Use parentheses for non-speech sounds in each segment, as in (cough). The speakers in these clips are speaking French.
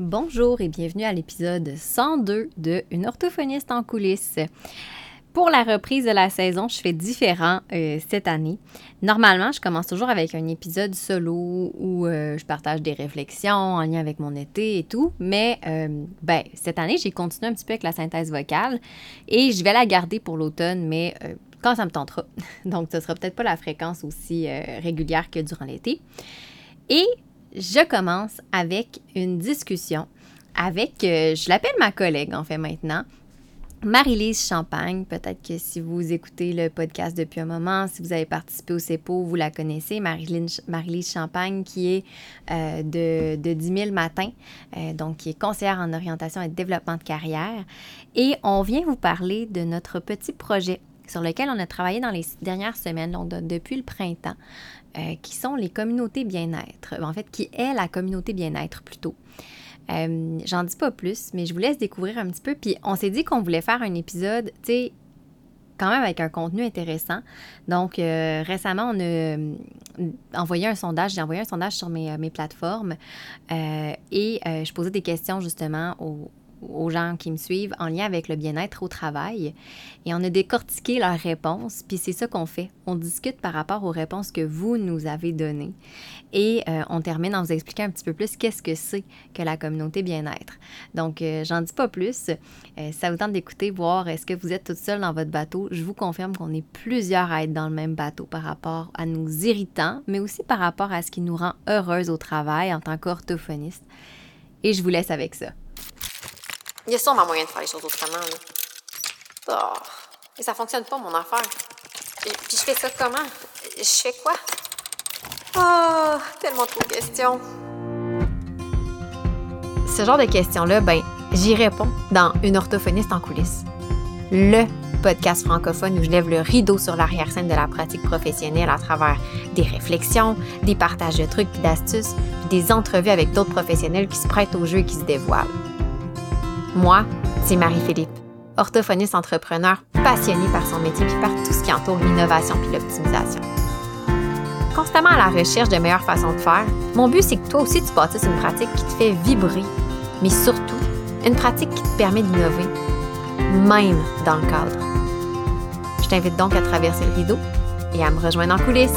Bonjour et bienvenue à l'épisode 102 de Une orthophoniste en coulisses. Pour la reprise de la saison, je fais différent euh, cette année. Normalement, je commence toujours avec un épisode solo où euh, je partage des réflexions en lien avec mon été et tout. Mais euh, ben, cette année, j'ai continué un petit peu avec la synthèse vocale et je vais la garder pour l'automne, mais quand ça me tentera. (laughs) Donc, ce sera peut-être pas la fréquence aussi régulière que durant l'été. Et je commence avec une discussion avec, euh, je l'appelle ma collègue en fait maintenant, Marie-Lise Champagne. Peut-être que si vous écoutez le podcast depuis un moment, si vous avez participé au CEPO, vous la connaissez, Marie-Lise Champagne, qui est euh, de, de 10 000 matins, euh, donc qui est conseillère en orientation et développement de carrière. Et on vient vous parler de notre petit projet sur lequel on a travaillé dans les dernières semaines, donc depuis le printemps, euh, qui sont les communautés bien-être. En fait, qui est la communauté bien-être plutôt. Euh, j'en dis pas plus, mais je vous laisse découvrir un petit peu. Puis on s'est dit qu'on voulait faire un épisode, tu sais, quand même avec un contenu intéressant. Donc, euh, récemment, on a envoyé un sondage, j'ai envoyé un sondage sur mes, mes plateformes et je posais des questions justement aux, aux gens qui me suivent en lien avec le bien-être au travail. Et on a décortiqué leurs réponses, puis c'est ça qu'on fait. On discute par rapport aux réponses que vous nous avez données. Et euh, on termine en vous expliquant un petit peu plus qu'est-ce que c'est que la communauté bien-être. Donc, euh, j'en dis pas plus. Euh, ça vous tente d'écouter, voir est-ce que vous êtes toute seule dans votre bateau. Je vous confirme qu'on est plusieurs à être dans le même bateau par rapport à nos irritants, mais aussi par rapport à ce qui nous rend heureuse au travail en tant qu'orthophoniste. Et je vous laisse avec ça. Il y a sûrement moyen de faire les choses autrement, là. Oh, et ça fonctionne pas, mon affaire. Puis je fais ça comment? Je fais quoi? Oh, tellement trop de questions. Ce genre de questions-là, ben, j'y réponds dans Une orthophoniste en coulisses. Le podcast francophone où je lève le rideau sur l'arrière-scène de la pratique professionnelle à travers des réflexions, des partages de trucs et d'astuces, des entrevues avec d'autres professionnels qui se prêtent au jeu et qui se dévoilent. Moi, c'est Marie-Philippe, orthophoniste entrepreneur passionnée par son métier puis par tout ce qui entoure l'innovation puis l'optimisation. Constamment à la recherche de meilleures façons de faire, mon but c'est que toi aussi tu bâtisses une pratique qui te fait vibrer, mais surtout une pratique qui te permet d'innover, même dans le cadre. Je t'invite donc à traverser le rideau et à me rejoindre en coulisses.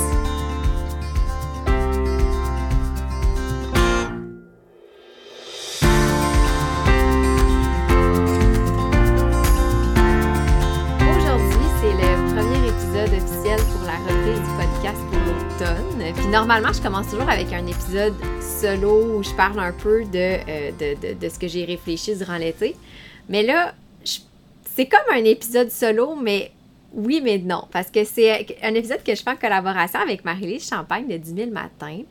Normalement, je commence toujours avec un épisode solo où je parle un peu de, euh, de, ce que j'ai réfléchi durant l'été. Mais là, c'est comme un épisode solo, mais oui, mais non, parce que c'est un épisode que je fais en collaboration avec Marie-Lise Champagne de 10 000 matins.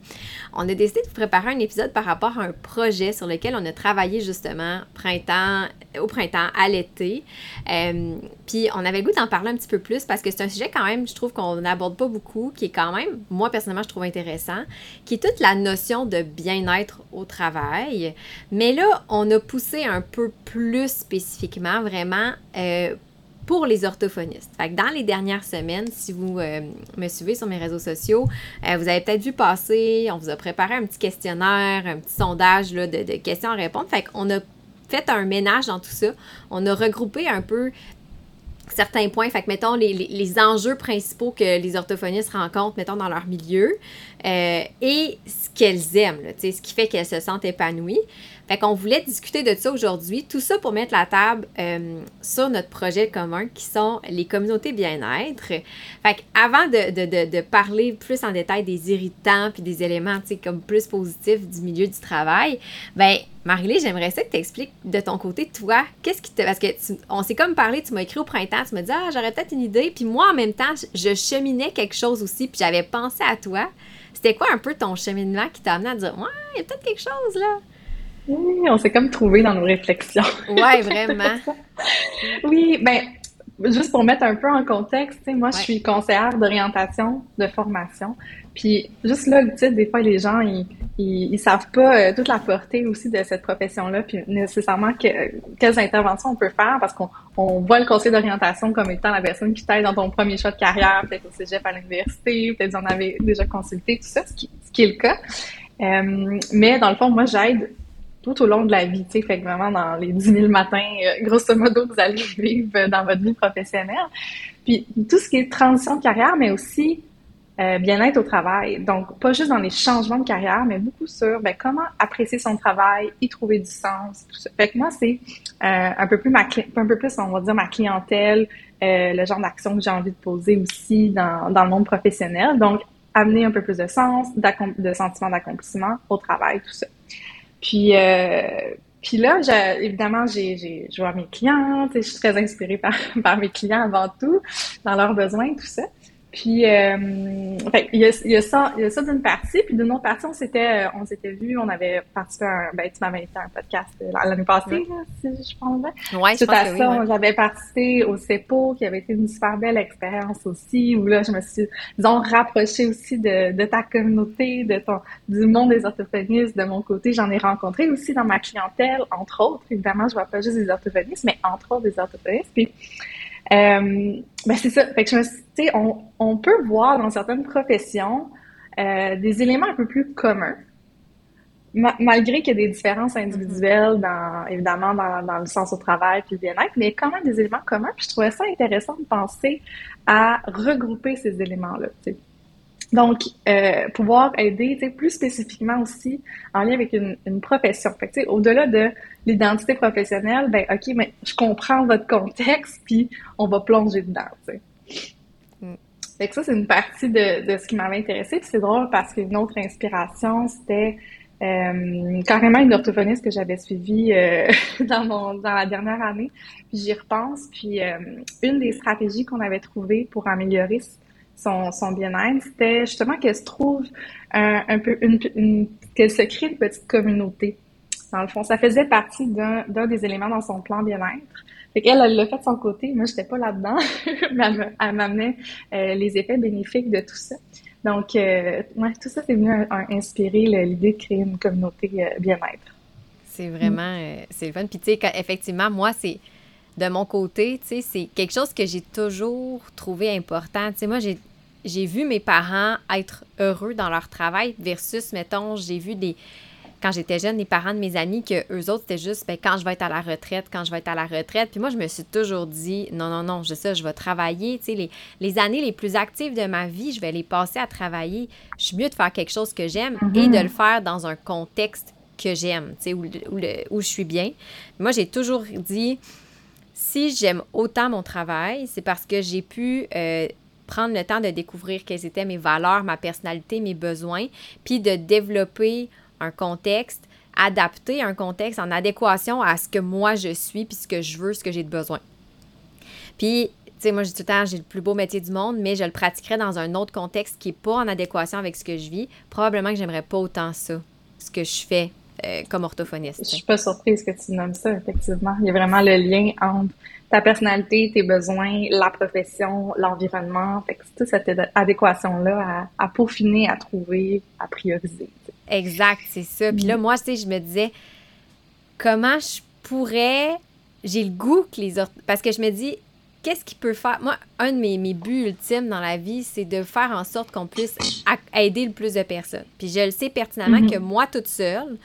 On a décidé de préparer un épisode par rapport à un projet sur lequel on a travaillé justement printemps, au printemps, à l'été. Euh, puis on avait le goût d'en parler un petit peu plus parce que c'est un sujet quand même, je trouve qu'on n'aborde pas beaucoup, qui est quand même, moi personnellement, je trouve intéressant, qui est toute la notion de bien-être au travail. Mais là, on a poussé un peu plus spécifiquement vraiment euh, pour les orthophonistes. Fait dans les dernières semaines, si vous euh, me suivez sur mes réseaux sociaux, euh, vous avez peut-être vu passer, on vous a préparé un petit questionnaire, un petit sondage là, de, de questions à répondre. Fait qu'on a fait un ménage dans tout ça. On a regroupé un peu certains points. Fait mettons, les, les, enjeux principaux que les orthophonistes rencontrent, mettons, dans leur milieu euh, et ce qu'elles aiment, ce qui fait qu'elles se sentent épanouies. Fait qu'on voulait discuter de ça aujourd'hui. Tout ça pour mettre la table euh, sur notre projet commun qui sont les communautés bien-être. Fait qu'avant de, de, de, parler plus en détail des irritants puis des éléments, tu sais, comme plus positifs du milieu du travail, ben Marie-Lise, j'aimerais ça que tu expliques de ton côté, toi, qu'est-ce qui te. Parce que on s'est comme parlé, tu m'as écrit au printemps, tu m'as dit, ah, j'aurais peut-être une idée. Puis moi, en même temps, je cheminais quelque chose aussi, puis j'avais pensé à toi. C'était quoi un peu ton cheminement qui t'a amené à dire, ouais, il y a peut-être quelque chose là? Oui, on s'est comme trouvé dans nos réflexions. Ouais, (laughs) vraiment. oui, ben, juste pour mettre un peu en contexte, moi, je suis conseillère d'orientation, de formation. Puis, juste là, tu sais, des fois, les gens, ils, ils, savent pas euh, toute la portée aussi de cette profession-là, puis nécessairement que, quelles interventions on peut faire, parce qu'on on voit le conseil d'orientation comme étant la personne qui t'aide dans ton premier choix de carrière, peut-être au cégep à l'université, peut-être vous en avez déjà consulté, tout ça, ce qui, ce qui est le cas. Euh, mais dans le fond, moi, j'aide tout au long de la vie, tu sais, fait que vraiment dans les 10 000 matins, euh, grosso modo, vous allez (laughs) vivre dans votre vie professionnelle. Puis tout ce qui est transition de carrière, mais aussi euh, bien-être au travail. Donc, pas juste dans les changements de carrière, mais beaucoup sur ben, comment apprécier son travail, y trouver du sens, tout ça. Fait que moi, c'est euh, un peu plus ma un peu plus, on va dire, ma clientèle, le genre d'action que j'ai envie de poser aussi dans, dans le monde professionnel. Donc, amener un peu plus de sens, de sentiment d'accomplissement au travail, tout ça. Puis, euh, puis là, évidemment, j'ai, j'ai, je vois mes clients, je suis très inspirée par, (laughs) par mes clients avant tout, dans leurs besoins, tout ça. Puis, euh, il, y a, il y a ça, il y a ça d'une partie. Puis d'une autre partie, on s'était, euh, on s'était vu, on avait participé à un, ben, tu m'avais invité à un podcast euh, l'année passée, là, si je pense bien. Ouais, je pense à ça, j'avais participé au CEPO, qui avait été une super belle expérience aussi, où là, je me suis, disons, rapprochée aussi de, de ta communauté, de ton, du monde des orthophonistes de mon côté. J'en ai rencontré aussi dans ma clientèle, entre autres. Évidemment, je vois pas juste des orthophonistes, mais entre autres des orthophonistes. Puis, euh, ben c'est ça. Fait que je on, on peut voir dans certaines professions euh, des éléments un peu plus communs, malgré qu'il y a des différences individuelles, dans, évidemment, dans, dans le sens au travail puis le bien-être, mais quand même des éléments communs. Puis je trouvais ça intéressant de penser à regrouper ces éléments-là. Donc, euh, pouvoir aider plus spécifiquement aussi en lien avec une, une profession. Au-delà de l'identité professionnelle, ben OK, mais je comprends votre contexte, puis on va plonger dedans. sais. Mm. Fait que ça, c'est une partie de, de ce qui m'avait intéressé. Puis c'est drôle parce qu'une autre inspiration, c'était euh, carrément une orthophoniste que j'avais suivie euh, (laughs) dans, mon, dans la dernière année. Puis j'y repense. Puis euh, une des stratégies qu'on avait trouvées pour améliorer son, bien-être, c'était justement qu'elle se trouve un, un peu qu'elle se crée une petite communauté. Dans le fond, ça faisait partie d'un, des éléments dans son plan bien-être. Fait qu'elle, elle l'a fait de son côté. Moi, j'étais pas là-dedans. (laughs) mais elle, m'amenait euh, les effets bénéfiques de tout ça. Donc, euh, tout ça, c'est venu inspirer l'idée de créer une communauté euh, bien-être. C'est vraiment, c'est fun. Puis, tu sais, effectivement, moi, c'est de mon côté, tu sais, c'est quelque chose que j'ai toujours trouvé important. Tu sais, moi, j'ai, j'ai vu mes parents être heureux dans leur travail versus, mettons, j'ai vu des, quand j'étais jeune, les parents de mes amis, que eux autres, c'était juste ben, quand je vais être à la retraite, quand je vais être à la retraite. Puis moi, je me suis toujours dit, non, non, non, je sais, je vais travailler. Tu sais, les, les années les plus actives de ma vie, je vais les passer à travailler. Je suis mieux de faire quelque chose que j'aime et de le faire dans un contexte que j'aime, tu sais, où, où, où je suis bien. Moi, j'ai toujours dit, si j'aime autant mon travail, c'est parce que j'ai pu euh, prendre le temps de découvrir quelles étaient mes valeurs, ma personnalité, mes besoins, puis de développer un contexte adapté, un contexte en adéquation à ce que moi je suis, puis ce que je veux, ce que j'ai de besoin. Puis, tu sais, moi, j'ai tout le temps, j'ai le plus beau métier du monde, mais je le pratiquerais dans un autre contexte qui n'est pas en adéquation avec ce que je vis. Probablement que j'aimerais pas autant ça, ce que je fais euh, comme orthophoniste. Je suis pas surprise que tu nommes ça, effectivement. Il y a vraiment le lien entre ta personnalité, tes besoins, la profession, l'environnement. Fait que toute cette adéquation-là à, peaufiner, à trouver, à prioriser. Exact, c'est ça. Puis là, mm. moi, tu sais, je me disais, comment je pourrais... J'ai le goût que les autres... Parce que je me dis, qu'est-ce qui peut faire... Moi, un de mes, mes buts ultimes dans la vie, c'est de faire en sorte qu'on puisse aider le plus de personnes. Puis je le sais pertinemment mm-hmm. que moi, toute seule,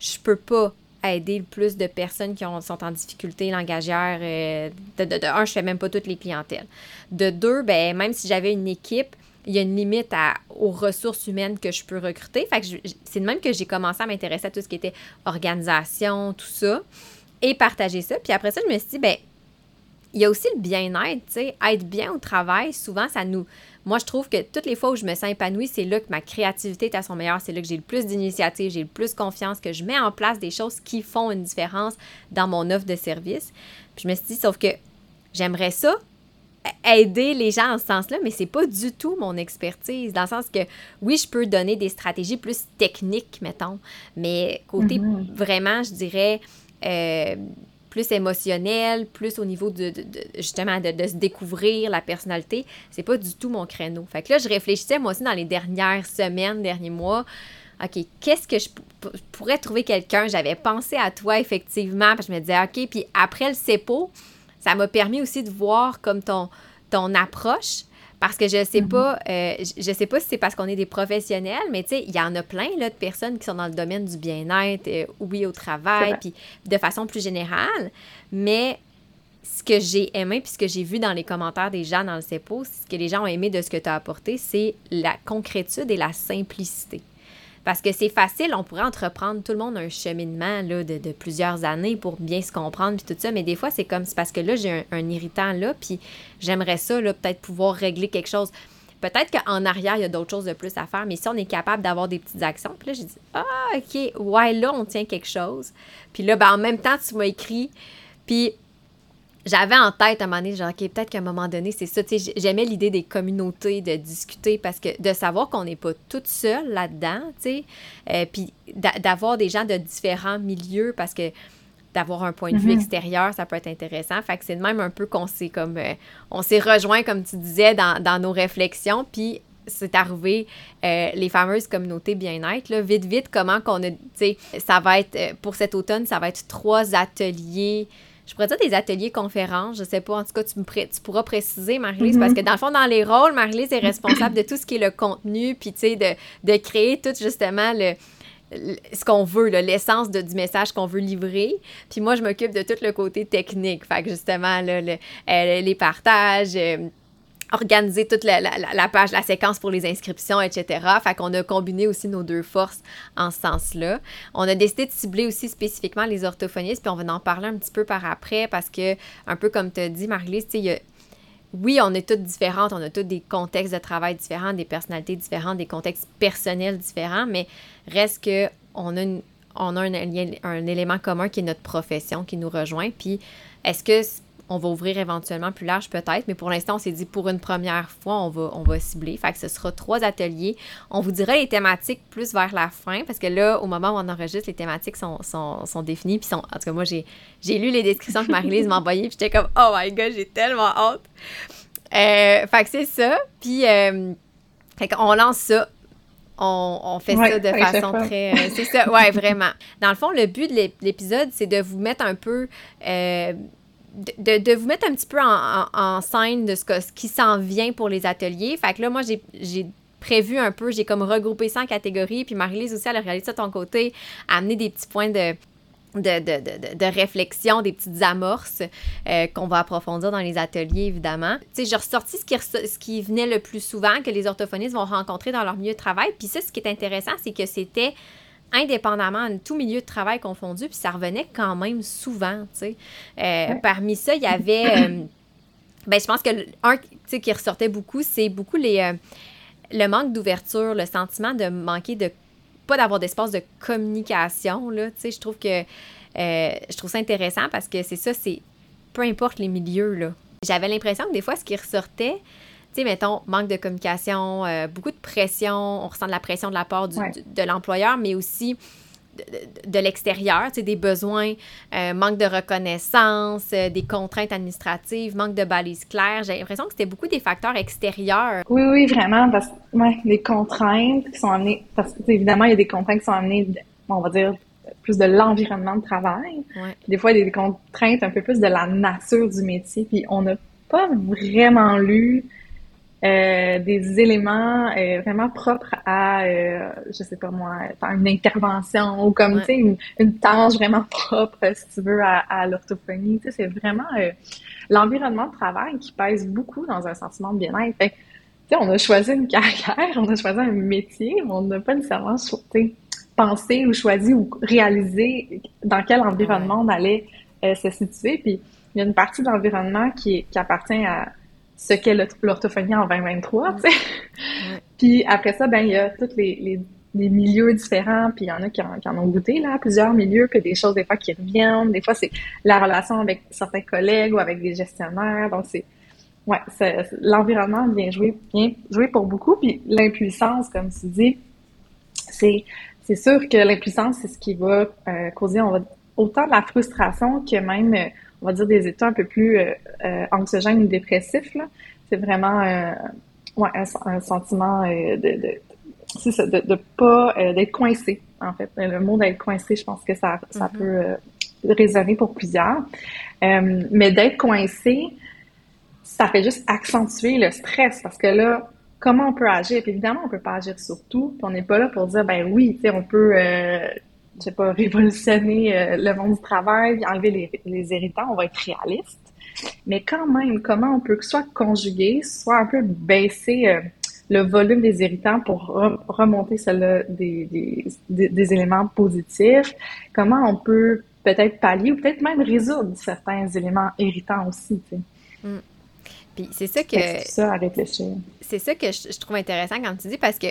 je peux pas aider le plus de personnes qui sont en difficulté langagière. Euh, de, de, un, je fais même pas toutes les clientèles. De deux, ben, même si j'avais une équipe, il y a une limite aux ressources humaines que je peux recruter. C'est de même que j'ai commencé à m'intéresser à tout ce qui était organisation, tout ça, et partager ça. Puis après ça, je me suis dit, ben, il y a aussi le bien-être, tu sais, être bien au travail, souvent, ça nous, moi, je trouve que toutes les fois où je me sens épanouie, c'est là que ma créativité est à son meilleur, c'est là que j'ai le plus d'initiative, j'ai le plus confiance, que je mets en place des choses qui font une différence dans mon offre de service. Puis je me suis dit, sauf que j'aimerais ça, aider les gens en ce sens-là, mais c'est pas du tout mon expertise, dans le sens que oui, je peux donner des stratégies plus techniques, mettons, mais côté mm-hmm. vraiment, je dirais, euh, plus émotionnel, plus au niveau de, justement de, se découvrir la personnalité, c'est pas du tout mon créneau. Fait que là, je réfléchissais moi aussi dans les dernières semaines, derniers mois. OK, qu'est-ce que je pourrais trouver quelqu'un? J'avais pensé à toi, effectivement, que je me disais, OK, puis après le CEPO, ça m'a permis aussi de voir comme ton, ton approche, Parce que je sais mhm. pas, euh, je sais pas si c'est parce qu'on est des professionnels, mais tu sais, il y en a plein là, de personnes qui sont dans le domaine du bien-être, euh, oui, au travail, puis de façon plus générale. Mais ce que j'ai aimé, puis ce que j'ai vu dans les commentaires des gens dans le CEPO, ce que les gens ont aimé de ce que tu as apporté, c'est la concrétude et la simplicité. Parce que c'est facile, on pourrait entreprendre tout le monde un cheminement là, de, de, plusieurs années pour bien se comprendre puis tout ça, mais des fois c'est comme c'est parce que là j'ai un, irritant là, puis j'aimerais ça là peut-être pouvoir régler quelque chose. Peut-être qu'en arrière, il y a d'autres choses de plus à faire, mais si on est capable d'avoir des petites actions, puis là, j'ai dit, ah, OK, ouais, là, on tient quelque chose. Puis là, ben, en même temps, tu m'as écrit, puis j'avais en tête à un moment donné, genre, OK, peut-être qu'à un moment donné, c'est ça. Tu sais, j'aimais l'idée des communautés, de discuter, parce que de savoir qu'on n'est pas toute seule là-dedans, tu sais, euh, puis d'avoir des gens de différents milieux, parce que d'avoir un point de vue mm-hmm. extérieur, ça peut être intéressant. Fait que c'est de même un peu qu'on s'est comme, euh, on s'est rejoint, comme tu disais, dans, dans nos réflexions, puis c'est arrivé euh, les fameuses communautés bien-être. Là, vite, vite, comment qu'on a, tu sais, ça va être, pour cet automne, ça va être trois ateliers je pourrais dire des ateliers conférences, je sais pas, en tout cas, tu, me tu pourras préciser, Marie-Lise, parce mhm. que dans le fond, dans les rôles, Marie-Lise est responsable de tout ce qui est le contenu, puis tu sais, de, de, créer tout justement le, ce qu'on veut, l'essence du message qu'on veut livrer. Puis moi, je m'occupe de tout le côté technique. Fait que justement, le, euh, les partages, euh, organiser toute la, page, la séquence pour les inscriptions, etc. Fait qu'on a combiné aussi nos deux forces en ce sens-là. On a décidé de cibler aussi spécifiquement les orthophonistes, puis on va en parler un petit peu par après parce que, un peu comme tu as dit, Marie-Lise, oui, on est toutes différentes, on a tous des contextes de travail différents, des personnalités différentes, des contextes personnels différents, mais reste que on a, un, un élément commun qui est notre profession qui nous rejoint. Puis, est-ce que on va ouvrir éventuellement plus large peut-être, mais pour l'instant, on s'est dit pour une première fois, on va, on va cibler. Fait que ce sera trois ateliers. On vous dira les thématiques plus vers la fin, parce que là, au moment où on enregistre, les thématiques sont, sont, sont définies. Puis sont, en tout cas, moi, j'ai, lu les descriptions que Marie-Lise m'a envoyées, puis j'étais comme, oh my god, j'ai tellement hâte. Euh, fait que c'est ça. Puis, euh, fait qu'on lance ça on, fait ça de façon très. Euh, c'est ça, ouais, vraiment. Dans le fond, le but de l'épisode, c'est de vous mettre un peu de, vous mettre un petit peu en, scène de ce, ce qui s'en vient pour les ateliers. Fait que là, moi, j'ai prévu un peu, j'ai comme regroupé ça en catégories, puis Marie-Lise aussi, elle a réalisé ça de ton côté, amener des petits points de, de, réflexion, des petites amorces euh, qu'on va approfondir dans les ateliers, évidemment. Tu sais, j'ai ressorti ce qui, ce qui venait le plus souvent que les orthophonistes vont rencontrer dans leur milieu de travail. Puis ça, ce qui est intéressant, c'est que c'était indépendamment de tout milieu de travail confondu, puis ça revenait quand même souvent, tu sais. Euh, parmi ça, il y avait... Euh, (coughs) ben, je pense que un qui ressortait beaucoup, c'est beaucoup les, euh, le manque d'ouverture, le sentiment de manquer de... pas d'avoir d'espace de communication, là, tu sais. Je trouve que... je trouve ça intéressant parce que c'est ça, c'est... Peu importe les milieux, là. J'avais l'impression que des fois, ce qui ressortait, sais, mettons, manque de communication, euh, beaucoup de pression, on ressent de la pression de la part de l'employeur, mais aussi de, l'extérieur, tu sais, des besoins, euh, manque de reconnaissance, euh, des contraintes administratives, manque de balises claires. J'ai l'impression que c'était beaucoup des facteurs extérieurs. Oui, oui, vraiment, parce que ouais, les contraintes qui sont amenées, parce que évidemment, il y a des contraintes qui sont amenées, on va dire, plus de l'environnement de travail. Des fois, il y a des contraintes un peu plus de la nature du métier, puis on n'a pas vraiment lu euh, des éléments euh, vraiment propres à, euh, je sais pas moi, une intervention ou comme, tu sais, une, une, tâche vraiment propre, si tu veux, à, à l'orthophonie. Tu sais, c'est vraiment euh, l'environnement de travail qui pèse beaucoup dans un sentiment de bien-être. Fait tu sais, on a choisi une (laughs) carrière, on a choisi un métier, mais on n'a pas nécessairement pensé ou choisi ou réalisé dans quel environnement on allait se situer. Puis, il y a une partie de l'environnement qui, qui appartient à ce qu'est l'orthophonie en 2023, tu sais. (laughs) Puis après ça, ben il y a tous les, les, milieux différents, puis il y en a qui en, ont goûté, là, plusieurs milieux, puis des choses des fois qui reviennent, des fois c'est la relation avec certains collègues ou avec des gestionnaires, donc c'est ouais, l'environnement vient jouer, bien jouer pour beaucoup, puis l'impuissance, comme tu dis, c'est c'est sûr que l'impuissance, c'est ce qui va euh, causer on va, autant de la frustration que même euh, on va dire, des états un peu plus euh, euh anxiogènes ou dépressifs. Là. C'est vraiment euh, ouais, un, sentiment euh, de, de c'est ça, de, de pas d'être coincé, en fait. Le mot d'être coincé, je pense que ça, ça mm-hmm. peut résonner pour plusieurs. mais d'être coincé, ça fait juste accentuer le stress parce que là, comment on peut agir? Puis évidemment, on peut pas agir sur tout. Puis on n'est pas là pour dire, ben oui, tu sais, on peut, euh, je sais pas, révolutionner euh, le monde du travail, enlever les, les irritants. On va être réaliste. Mais quand même, comment on peut soit conjuguer, soit un peu baisser euh, le volume des irritants pour remonter celle des, des, des, éléments positifs? Comment on peut peut-être pallier ou peut-être même résoudre certains éléments irritants aussi, tu sais? Mm. Puis c'est ça que. C'est ça à réfléchir. C'est ça que je, trouve intéressant quand tu dis parce que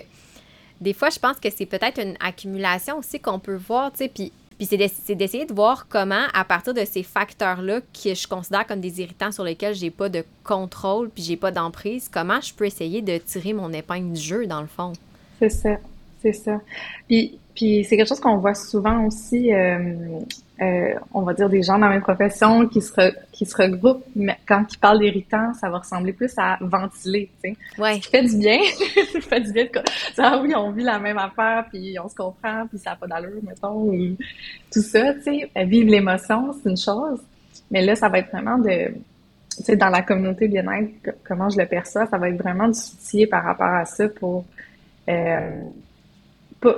des fois, je pense que c'est peut-être une accumulation aussi qu'on peut voir, tu sais. Puis, puis c'est d'essayer de voir comment, à partir de ces facteurs-là, que je considère comme des irritants sur lesquels j'ai pas de contrôle puis j'ai pas d'emprise, comment je peux essayer de tirer mon épingle du jeu, dans le fond? C'est ça. C'est ça. Puis, puis c'est quelque chose qu'on voit souvent aussi, euh, euh, on va dire des gens dans la même profession qui se, qui se regroupent, mais quand ils parlent d'irritants, ça va ressembler plus à ventiler, tu sais. Ouais. Ce fait du bien, (laughs) ça fait du bien de ah oui, on vit la même affaire, puis on se comprend, puis ça n'a pas d'allure, mettons, ou tout ça, tu sais. Vivre l'émotion, c'est une chose, mais là, ça va être vraiment de, tu sais, dans la communauté bien-être, comment je le perçois, ça va être vraiment du soutien par rapport à ça pour euh,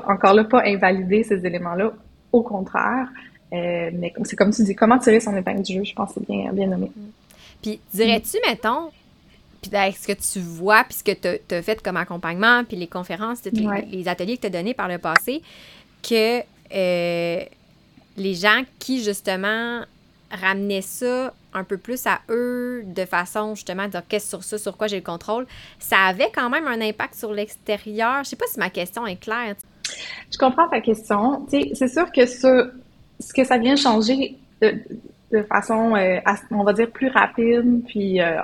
encore là, pas invalider ces éléments-là, au contraire. Euh, mais c'est comme tu dis, comment tirer son épingle du jeu, je pense que c'est bien, bien nommé. Puis dirais-tu, mettons, puis avec ce que tu vois, puis ce que tu as, fait comme accompagnement, puis les conférences, les, ateliers que tu as donnés par le passé, que euh, les gens qui, justement, ramenaient ça un peu plus à eux de façon justement de dire qu'est-ce sur ça, sur quoi j'ai le contrôle, ça avait quand même un impact sur l'extérieur. Je sais pas si ma question est claire. Je comprends ta question. C'est sûr que ce, ce que ça vient changer de, façon, euh, on va dire, plus rapide, puis euh,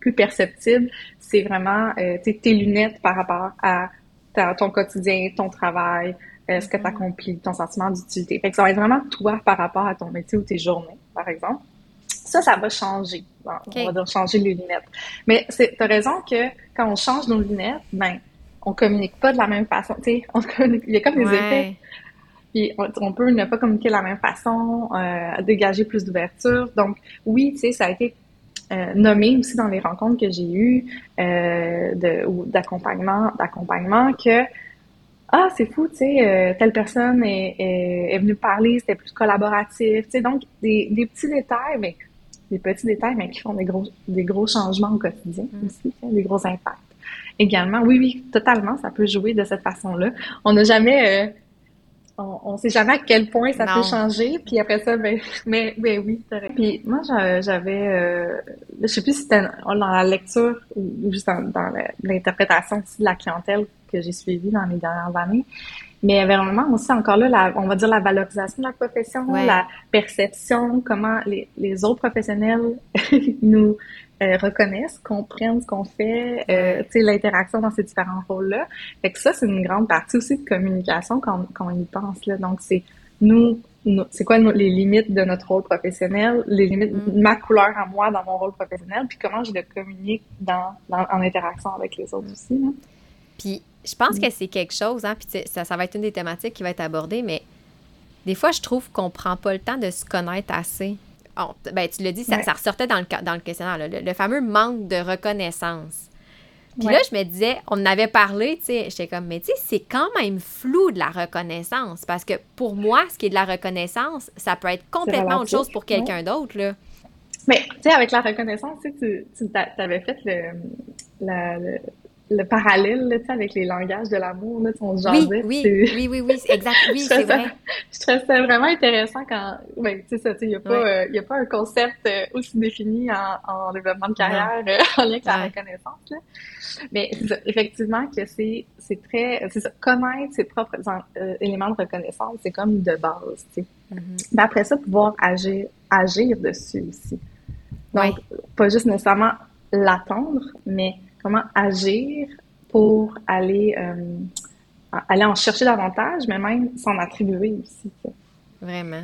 plus perceptible, c'est vraiment euh, tes lunettes par rapport à ton quotidien, ton travail, ce que tu accomplis, ton sentiment d'utilité. Fait que ça va être vraiment toi par rapport à ton métier ou tes journées, par exemple. Ça, ça va changer. on va dire changer les lunettes. Mais tu as raison que quand on change nos lunettes, ben, on communique pas de la même façon. Tu sais, il y a comme des effets. Puis on, peut ne pas communiquer de la même façon, euh, dégager plus d'ouverture. Donc oui, tu sais, ça a été euh, nommé aussi dans les rencontres que j'ai eues euh, de, ou d'accompagnement, d'accompagnement que ah c'est fou, tu sais, telle personne est, est, venue parler, c'était plus collaboratif, tu sais, donc des, des petits détails, mais des petits détails, mais qui font des gros des gros changements au quotidien mm. aussi, des gros impacts également. Oui, oui, totalement, ça peut jouer de cette façon-là. On n'a jamais, euh, on, ne sait jamais à quel point ça peut changer. Puis après ça, ben, (laughs) mais, ben oui, Puis moi, j'avais, euh, je sais plus si c'était dans la lecture ou juste dans, l'interprétation aussi de la clientèle que j'ai suivie dans les dernières années. Mais vraiment aussi encore là, la, on va dire la valorisation de la profession, la perception, comment les, les autres professionnels (laughs) nous euh, reconnaissent, comprennent ce qu'on fait, euh, tu sais, l'interaction dans ces différents rôles-là. Fait que ça, c'est une grande partie aussi de communication quand, quand on y pense, là. Donc, c'est nous, c'est quoi les limites de notre rôle professionnel, les limites, mm. ma couleur à moi dans mon rôle professionnel, puis comment je le communique dans, en interaction avec les autres aussi, là. Puis, je pense mm. que c'est quelque chose, hein, puis ça, ça va être une des thématiques qui va être abordée, mais des fois, je trouve qu'on prend pas le temps de se connaître assez. Ben, tu l'as dit, ça, ressortait dans le, dans le questionnaire, le, fameux manque de reconnaissance. Puis là, je me disais, on en avait parlé, tu sais, j'étais comme, mais tu sais, c'est quand même flou de la reconnaissance, parce que pour moi, ce qui est de la reconnaissance, ça peut être complètement autre chose pour quelqu'un d'autre, là. Mais, tu sais, avec la reconnaissance, tu, tu avais fait le, le parallèle là, avec les langages de l'amour, là, on se jasait. Oui, oui, oui, (laughs) oui, oui, exact, oui, c'est vrai. Je trouvais ça vraiment intéressant quand, ben, tu sais, ça, il n'y a, pas, euh, y a pas un concept euh, aussi défini en, en développement de carrière euh, (laughs) en lien avec la reconnaissance, là. Mais effectivement que c'est, c'est très, c'est ça, connaître ses propres éléments de reconnaissance, c'est comme de base, tu sais. Mm-hmm. Mais après ça, pouvoir agir, agir dessus aussi. Donc, pas juste nécessairement l'attendre, mais comment agir pour aller, euh, aller en chercher davantage, mais même s'en attribuer aussi. Vraiment.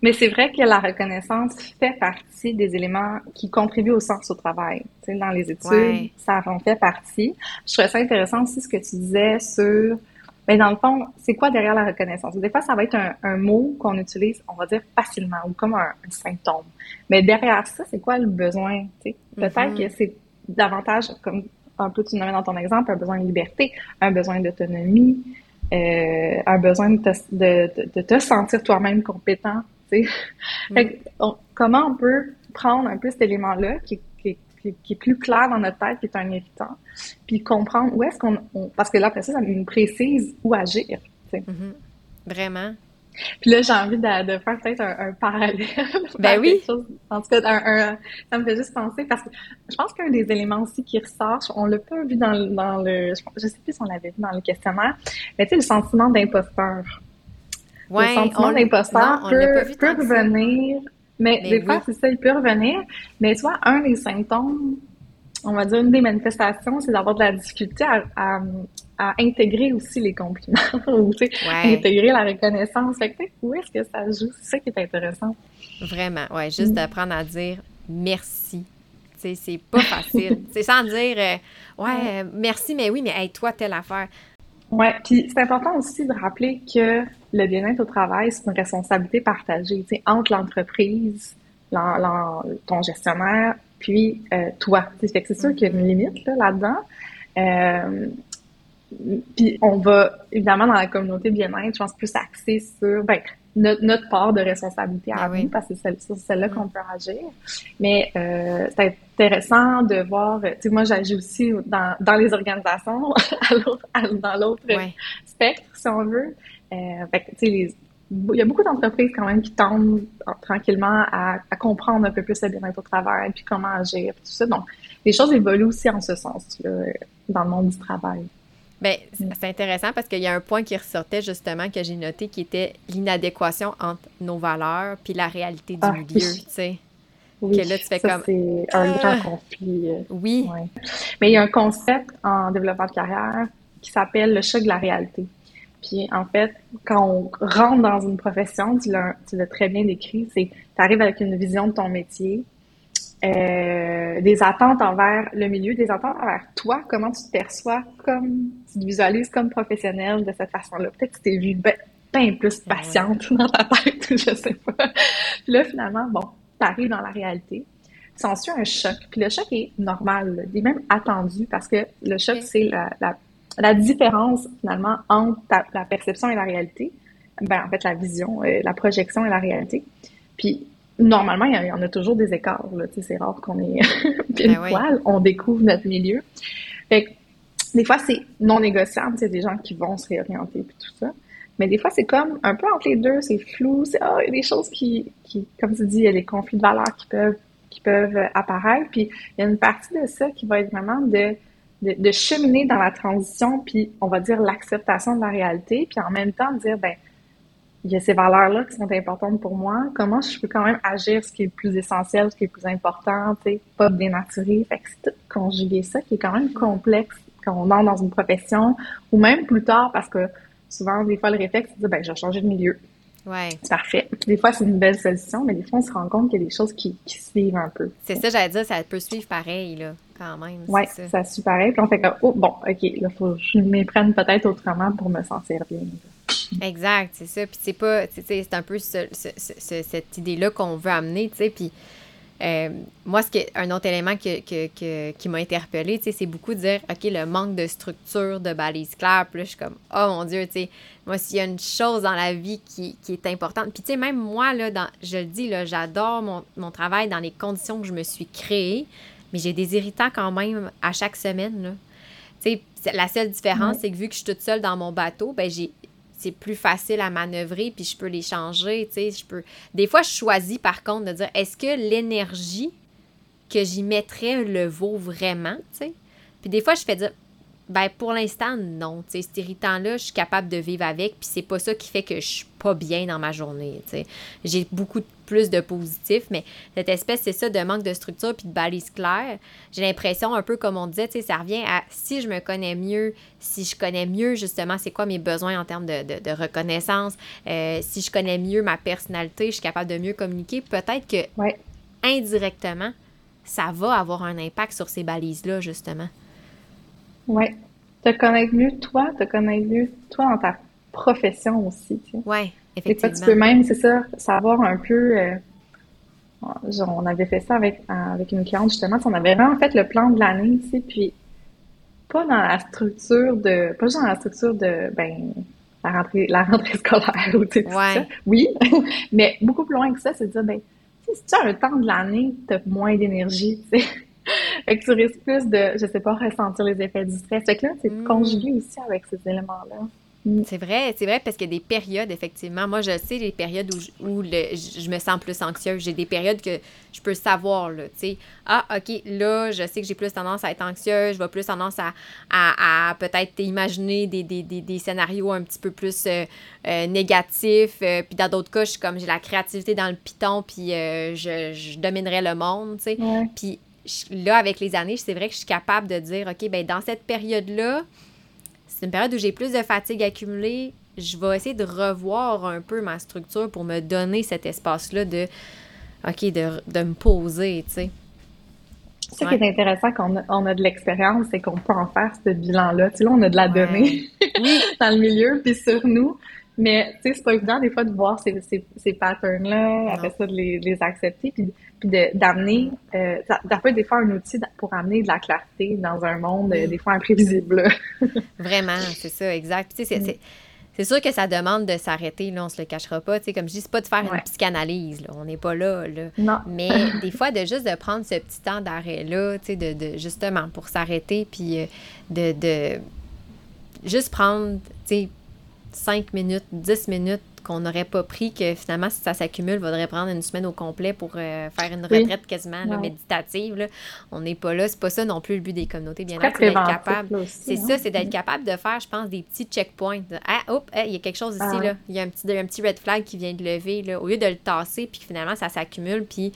Mais c'est vrai que la reconnaissance fait partie des éléments qui contribuent au sens au travail. Tu sais, dans les études, ça en fait partie. Je trouvais ça intéressant aussi ce que tu disais sur Mais dans le fond, c'est quoi derrière la reconnaissance? Des fois, ça va être un, mot qu'on utilise, on va dire facilement, ou comme un, symptôme. Mais derrière ça, c'est quoi le besoin? Peut-être mm-hmm. que c'est davantage, comme un peu tu nommes dans ton exemple, un besoin de liberté, un besoin d'autonomie, euh, un besoin de te, de, te sentir toi-même compétent. Mm. comment on peut prendre un peu cet élément-là qui, qui, qui, est plus clair dans notre tête, qui est un irritant, puis comprendre où est-ce qu'on... parce que là, après ça, ça nous précise où agir. Mm-hmm. Vraiment. Puis là, j'ai envie de, faire peut-être un, parallèle. (laughs) Ben oui. En tout cas, ça me fait juste penser parce que je pense qu'un des éléments aussi qui ressort, on l'a pas vu dans, dans le, je, sais plus si on l'avait vu dans le questionnaire, mais tu sais, le sentiment d'imposteur. Ouais, le sentiment d'imposteur peut, peut revenir, mais, des fois, c'est ça, il peut revenir. Mais tu vois, un des symptômes, on va dire une des manifestations, c'est d'avoir de la difficulté à, à intégrer aussi les compliments (laughs) ou intégrer la reconnaissance. Fait que, où est-ce que ça joue? C'est ça qui est intéressant. Vraiment, ouais, juste mm. d'apprendre à dire merci. C'est pas facile. (laughs) c'est sans dire euh, ouais, merci, mais oui, mais hey, toi, telle affaire. Ouais, puis c'est important aussi de rappeler que le bien-être au travail, c'est une responsabilité partagée entre l'entreprise, ton gestionnaire, puis euh, toi. Fait que c'est sûr qu'il y a une limite là-dedans. euh, puis on va, évidemment, dans la communauté bien-être, je pense plus axer sur ben, notre, notre part de responsabilité à ah nous, parce que c'est sur celle-là qu'on peut agir. Mais euh, c'est intéressant de voir, tu sais, moi j'agis aussi dans, dans les organisations, (laughs) dans l'autre spectre, si on veut. Euh, fait tu sais, il y a beaucoup d'entreprises quand même qui tendent tranquillement à, à, comprendre un peu plus le bien-être au travail, puis comment agir, puis tout ça. Donc, les choses évoluent aussi en ce sens là, dans le monde du travail. Bien, c'est intéressant parce qu'il y a un point qui ressortait justement que j'ai noté qui était l'inadéquation entre nos valeurs puis la réalité du ah, milieu, tu sais. Oui, que là, tu fais comme. C'est un grand ah! conflit. Euh, oui. Mais il y a un concept en développement de carrière qui s'appelle le choc de la réalité. Puis en fait, quand on rentre dans une profession, tu l'as très bien décrit, c'est tu arrives avec une vision de ton métier, euh, des attentes envers le milieu, des attentes envers toi, comment tu te perçois comme, tu te visualises comme professionnel de cette façon-là? Peut-être que tu t'es vu bien plus patiente (laughs) dans ta tête, je sais pas. Puis là, finalement, bon, t'arrives dans la réalité. S'ensuit un choc? Puis le choc est normal, il est même attendu parce que le choc, c'est la, la, la, différence finalement entre la perception et la réalité. Ben, en fait, la vision, euh, la projection et la réalité. Puis normalement, il y, en a toujours des écarts. C'est rare qu'on ait (laughs) pile ben poil. On découvre notre milieu. Fait que, des fois, c'est non négociable. C'est des gens qui vont se réorienter et tout ça. Mais des fois, c'est comme un peu entre les deux. C'est flou. C'est, oh, il y a des choses qui, qui, comme tu dis, il y a des conflits de valeurs qui peuvent, qui peuvent apparaître. Puis, il y a une partie de ça qui va être vraiment de, de, de cheminer dans la transition, puis on va dire l'acceptation de la réalité, puis en même temps dire, ben, il y a ces valeurs-là qui sont importantes pour moi. Comment je peux quand même agir ce qui est le plus essentiel, ce qui est le plus important, tu sais, pas dénaturer. Fait que c'est tout conjuguer ça qui est quand même complexe quand on entre dans une profession ou même plus tard parce que souvent, des fois, le réflexe, c'est de dire, ben, je vais changer de milieu. Ouais. C'est parfait. des fois, c'est une belle solution, mais des fois, on se rend compte qu'il y a des choses qui, qui suivent un peu. C'est ça, j'allais dire, ça peut suivre pareil, là, quand même. Oui, ça. ça suit pareil. Puis on fait comme, oh, bon, OK, là, faut que je m'y prenne peut-être autrement pour me sentir bien. Exact, c'est ça. Puis c'est pas, c'est un peu cette idée-là qu'on veut amener, tu sais. Puis euh, moi, ce qui un autre élément que, qui m'a interpellé, c'est beaucoup de dire, OK, le manque de structure, de balise claire. Puis là, je suis comme, oh mon Dieu, tu sais, moi, s'il y a une chose dans la vie qui, est importante, puis tu sais, même moi, là, dans, je le dis, là, j'adore mon, mon, travail dans les conditions que je me suis créée, mais j'ai des irritants quand même à chaque semaine, là. La seule différence, c'est que vu que je suis toute seule dans mon bateau, ben j'ai c'est plus facile à manœuvrer, puis je peux les changer, je peux... Des fois, je choisis, par contre, de dire, est-ce que l'énergie que j'y mettrais le vaut vraiment, tu sais? Puis des fois, je fais dire, ben pour l'instant, non. Cet irritant-là, je suis capable de vivre avec, puis c'est pas ça qui fait que je suis pas bien dans ma journée. J'ai beaucoup plus de positifs, mais cette espèce, c'est ça, de manque de structure puis de balise claire. J'ai l'impression, un peu comme on disait, tu sais, ça revient à si je me connais mieux, si je connais mieux justement c'est quoi mes besoins en termes de, de, reconnaissance, euh, si je connais mieux ma personnalité, je suis capable de mieux communiquer, peut-être que indirectement, ça va avoir un impact sur ces balises-là, justement. Oui, te connaître mieux toi, te connaître mieux toi dans ta profession aussi. Tu sais. Oui, effectivement. tu peux même, c'est ça, savoir un peu. Euh, on avait fait ça avec, avec une cliente justement, on avait vraiment fait le plan de l'année, tu sais, puis pas dans la structure de, pas juste dans la structure de, ben, la rentrée, la rentrée scolaire ou tout ça. Oui, (laughs) mais beaucoup plus loin que ça, c'est de dire, ben, si tu as un temps de l'année, tu as moins d'énergie, tu sais. (laughs) fait que tu risques plus de, je sais pas, ressentir les effets du stress. Fait que là, c'est mm. conjugué aussi avec ces éléments-là. Mm. C'est vrai, c'est vrai, parce qu'il y a des périodes, effectivement. Moi, je sais les périodes où, je, où je me sens plus anxieuse. J'ai des périodes que je peux savoir, là, tu sais. Ah, OK, là, je sais que j'ai plus tendance à être anxieuse, je vais plus tendance à, à, peut-être imaginer des, des, des, des, scénarios un petit peu plus euh, euh, négatifs. Euh, puis dans d'autres cas, je suis comme, j'ai la créativité dans le piton, puis je, je dominerais le monde, tu sais. Puis là, avec les années, c'est vrai que je suis capable de dire, OK, ben dans cette période-là, c'est une période où j'ai plus de fatigue accumulée. Je vais essayer de revoir un peu ma structure pour me donner cet espace-là de, OK, de, me poser, tu sais. Ce qui est intéressant quand on a, de l'expérience, c'est qu'on peut en faire ce bilan-là. Tu sais, là, on a de la donnée (laughs) dans le milieu, puis sur nous. Mais, tu sais, c'est pas évident des fois de voir ces, ces, ces patterns-là, après ça, de les, les accepter, puis puis d'amener, euh, ça, peut être des fois un outil pour amener de la clarté dans un monde euh, des fois imprévisible. (laughs) Vraiment, c'est ça, exact. Tu sais, c'est sûr que ça demande de s'arrêter, là, on se le cachera pas. Tu sais, comme je dis, c'est pas de faire une psychanalyse, là, on n'est pas là, là. Non. Mais (laughs) des fois, de juste de prendre ce petit temps d'arrêt-là, tu sais, de, de, justement, pour s'arrêter, puis euh, de, de juste prendre, tu sais, 5 minutes, 10 minutes qu'on n'aurait pas pris, que finalement, si ça s'accumule, il faudrait prendre une semaine au complet pour euh, faire une retraite quasiment méditative. On n'est pas là. C'est pas ça non plus le but des communautés bien-être. C'est capable. C'est hein. ça, c'est d'être capable de faire, je pense, des petits checkpoints. Ah, hop, il y a quelque chose ici, ah. là. Il y a un petit, un petit red flag qui vient de lever, là. Au lieu de le tasser, puis finalement, ça s'accumule, puis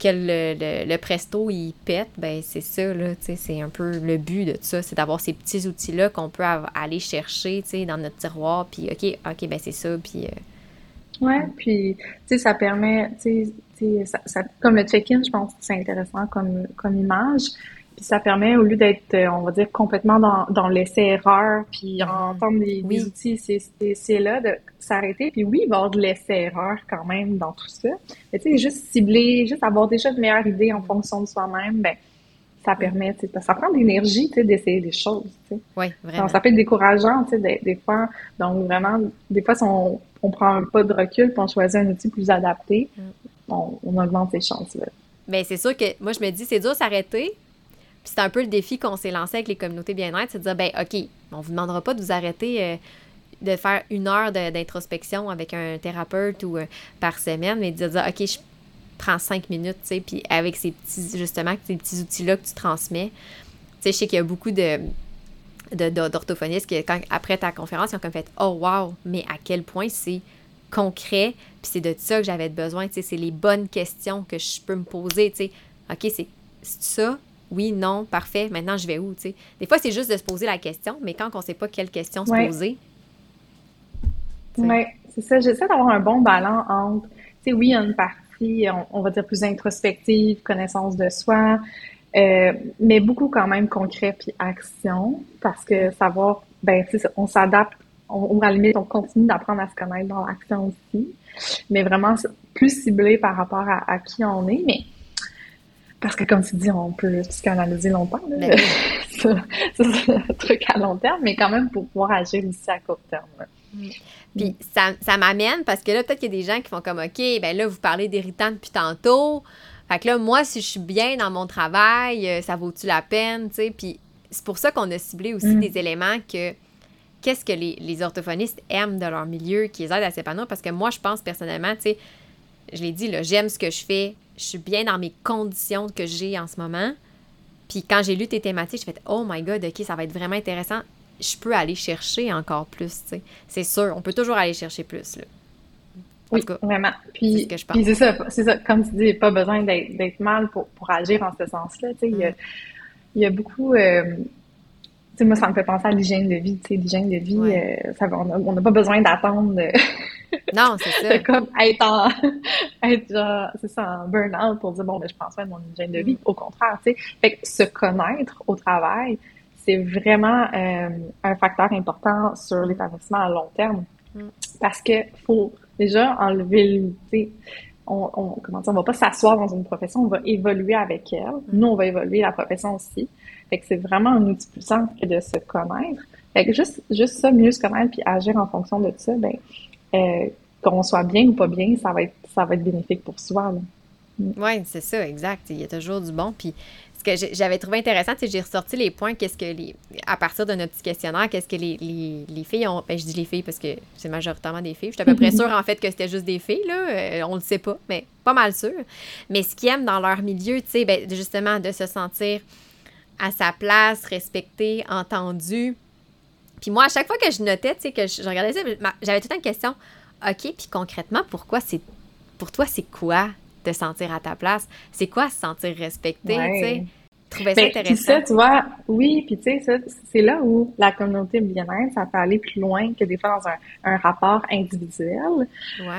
que le, presto il pète, ben c'est ça, là, c'est un peu le but de ça, c'est d'avoir ces petits outils-là qu'on peut aller chercher, dans notre tiroir, puis OK, OK, ben c'est ça, puis... Euh, ouais, puis, tu sais, ça permet, tu sais, ça, comme le check-in, je pense que c'est intéressant comme, comme image, ça permet, au lieu d'être, euh, on va dire, complètement dans, dans l'essai-erreur, puis mm-hmm. entendre des, des outils, c'est là de s'arrêter. Puis oui, il va y avoir de l'essai-erreur quand même dans tout ça. Mais tu sais, juste cibler, juste avoir déjà de meilleures idées en fonction de soi-même, ben ça permet, tu sais, ça prend de l'énergie, tu sais, d'essayer des choses, tu sais. Oui, vraiment. ça peut être décourageant, tu sais, des, des, fois. Donc, vraiment, des fois, si on, on prend un pas de recul puis on choisit un outil plus adapté, mm. on, on, augmente ses chances, là. Bien, c'est sûr que moi, je me dis, c'est dur s'arrêter, puis c'est un peu le défi qu'on s'est lancé avec les communautés bien-être, c'est de dire, ben OK, on vous demandera pas de vous arrêter euh, de faire une heure d'introspection avec un thérapeute ou euh, par semaine, mais de dire, OK, je prends cinq minutes, tu sais, puis avec ces petits, justement, ces petits outils-là que tu transmets. Tu sais, je sais qu'il y a beaucoup de d'orthophonistes qui, quand, après ta conférence, ils ont comme fait Oh, wow, mais à quel point c'est concret, puis c'est de ça que j'avais besoin, tu sais, c'est les bonnes questions que je peux me poser, tu sais. OK, c'est ça, oui, non, parfait, maintenant je vais où, tu sais. Des fois, c'est juste de se poser la question, mais quand on ne sait pas quelle question se poser. Oui, c'est ça. J'essaie d'avoir un bon ballon entre, tu sais, oui, il y a une partie, on, va dire, plus introspective, connaissance de soi, euh, mais beaucoup quand même concret puis action, parce que savoir, ben, tu sais, on s'adapte, on, à la limite, on continue d'apprendre à se connaître dans l'action aussi, mais vraiment plus ciblé par rapport à, à qui on est, mais parce que, comme tu dis, on peut psychanalyser longtemps. Ben (laughs) c'est un truc à long terme, mais quand même pour pouvoir agir ici à court terme. Mm. Puis ça, ça m'amène parce que là, peut-être qu'il y a des gens qui font comme OK, ben là, vous parlez d'irritant depuis tantôt. Fait que là, moi, si je suis bien dans mon travail, euh, ça vaut-tu la peine, tu sais? Puis c'est pour ça qu'on a ciblé aussi mm. des éléments que qu'est-ce que les, les, orthophonistes aiment de leur milieu, qui les aident à s'épanouir. Parce que moi, je pense personnellement, tu sais, je l'ai dit, là, j'aime ce que je fais, je suis bien dans mes conditions que j'ai en ce moment. Puis quand j'ai lu tes thématiques, je fait Oh my God, OK, ça va être vraiment intéressant. Je peux aller chercher encore plus, tu sais. C'est sûr, on peut toujours aller chercher plus, là. oui, vraiment. Puis c'est ça, c'est ça. Comme tu dis, pas besoin d'être mal pour, pour agir en ce sens-là. Tu sais, il, y a, mm. il y a beaucoup. Euh, sais, moi, ça me fait penser à l'hygiène de vie. Tu sais, l'hygiène de vie, euh, ça, on n'a pas besoin d'attendre. (laughs) Non, c'est ça. c'est comme être en, (laughs) être genre, c'est ça, en burn-out pour dire, bon, ben, je pense pas de mon hygiène de vie. Mm. Au contraire, tu sais. Fait que se connaître au travail, c'est vraiment euh, un facteur important sur l'établissement à long terme. Mm. Parce que faut déjà enlever le, on, on, comment dire, on va pas s'asseoir dans une profession, on va évoluer avec elle. Mm. Nous, on va évoluer la profession aussi. Fait que c'est vraiment un outil puissant de se connaître. Fait que juste, juste ça, mieux se connaître puis agir en fonction de ça, ben, euh, qu'on soit bien ou pas bien, ça va être, ça va être bénéfique pour soi. Mm. Oui, c'est ça, exact. Il y a toujours du bon. Puis ce que j'avais trouvé intéressant, c'est que j'ai ressorti les points, qu'est-ce que les. À partir de notre petit questionnaire, qu'est-ce que les, les, les, filles ont. Ben, je dis les filles parce que c'est majoritairement des filles. Je suis à peu près (laughs) sûre, en fait, que c'était juste des filles, là. Euh, on le sait pas, mais pas mal sûr. Mais ce qu'ils aiment dans leur milieu, tu sais, ben, justement, de se sentir à sa place, respecté, entendu. Puis moi, à chaque fois que je notais, tu sais, que je, regardais ça, j'avais toute une question. OK, puis concrètement, pourquoi c'est. Pour toi, c'est quoi te sentir à ta place? C'est quoi se sentir respecté, tu sais? Trouvais ça ben, intéressant. ça, tu vois, oui, puis tu sais, c'est là où la communauté bien-être, ça peut aller plus loin que des fois dans un, un rapport individuel.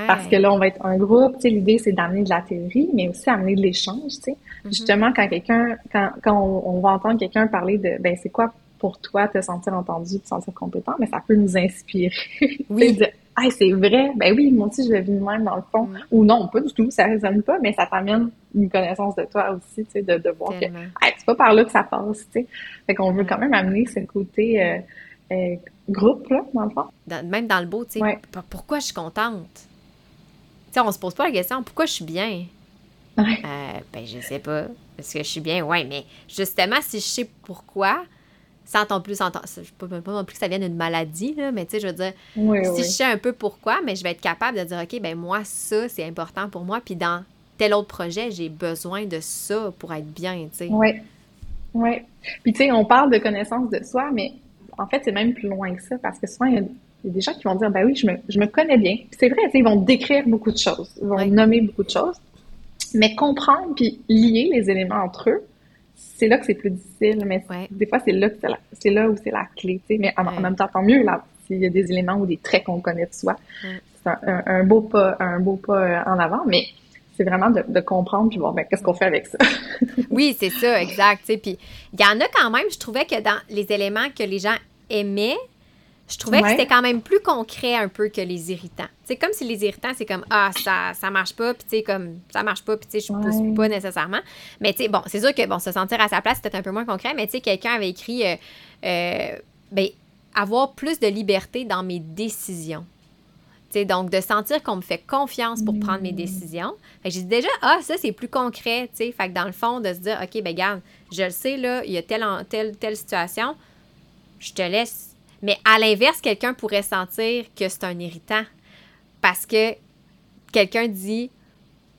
Parce que là, on va être un groupe, tu sais, l'idée, c'est d'amener de la théorie, mais aussi amener de l'échange, tu sais. Mm-hmm. Justement, quand quelqu'un, quand, quand on, va entendre quelqu'un parler de, ben, c'est quoi pour toi te sentir entendu, te sentir compétent, mais ça peut nous inspirer. Oui. (laughs) Ah, c'est vrai, ben oui, moi aussi, je l'ai vu même dans le fond. Mm. Ou non, pas du tout, ça résonne pas, mais ça t'amène une connaissance de toi aussi, tu sais, de, de voir que c'est pas par là que ça passe, tu sais. Fait qu'on veut quand même amener ce côté euh, euh, groupe, là, dans le fond. même dans le beau, tu sais, pourquoi je suis contente? Tu sais, on se pose pas la question, pourquoi je suis bien? Ouais. Euh, ben, je sais pas. Est-ce que je suis bien? Ouais, mais justement, si je sais pourquoi, sans ton plus. Je ne pas non plus que ça vienne d'une maladie, là, mais tu sais, je veux dire, si je sais un peu pourquoi, mais je vais être capable de dire, OK, ben moi, ça, c'est important pour moi, puis dans tel autre projet, j'ai besoin de ça pour être bien, tu sais. Oui. Oui. Puis, tu sais, on parle de connaissance de soi, mais en fait, c'est même plus loin que ça, parce que souvent, il y, a, des gens qui vont dire, ben oui, je me, je me connais bien. c'est vrai, ils vont décrire beaucoup de choses, ils vont nommer beaucoup de choses, mais comprendre puis lier les éléments entre eux, c'est là que c'est plus difficile, mais des fois, c'est là, que c'est là où c'est la clé, tu sais. Mais en, même temps, tant mieux, là, s'il y a des éléments ou des traits qu'on connaît de soi. C'est un, beau pas, un beau pas euh, en avant, mais c'est vraiment de, comprendre puis voir, ben, qu'est-ce qu'on fait avec ça. (laughs) oui, c'est ça, exact, tu sais. Puis, il y en a quand même, je trouvais que dans les éléments que les gens aimaient, je trouvais que c'était quand même plus concret un peu que les irritants. C'est comme si les irritants, c'est comme Ah, ça, ça marche pas, puis tu sais, comme ça marche pas, puis tu sais, je pousse pas nécessairement. Mais tu sais, bon, c'est sûr que bon, se sentir à sa place, c'est peut-être un peu moins concret, mais tu sais, quelqu'un avait écrit euh, euh, ben, avoir plus de liberté dans mes décisions. sais donc, de sentir qu'on me fait confiance pour prendre mes mm. décisions. j'ai dit déjà, ah, ça, c'est plus concret, tu sais. Fait que dans le fond, de se dire, OK, ben garde, je le sais, là, il y a telle, telle, telle situation, je te laisse mais à l'inverse, quelqu'un pourrait sentir que c'est un irritant parce que quelqu'un dit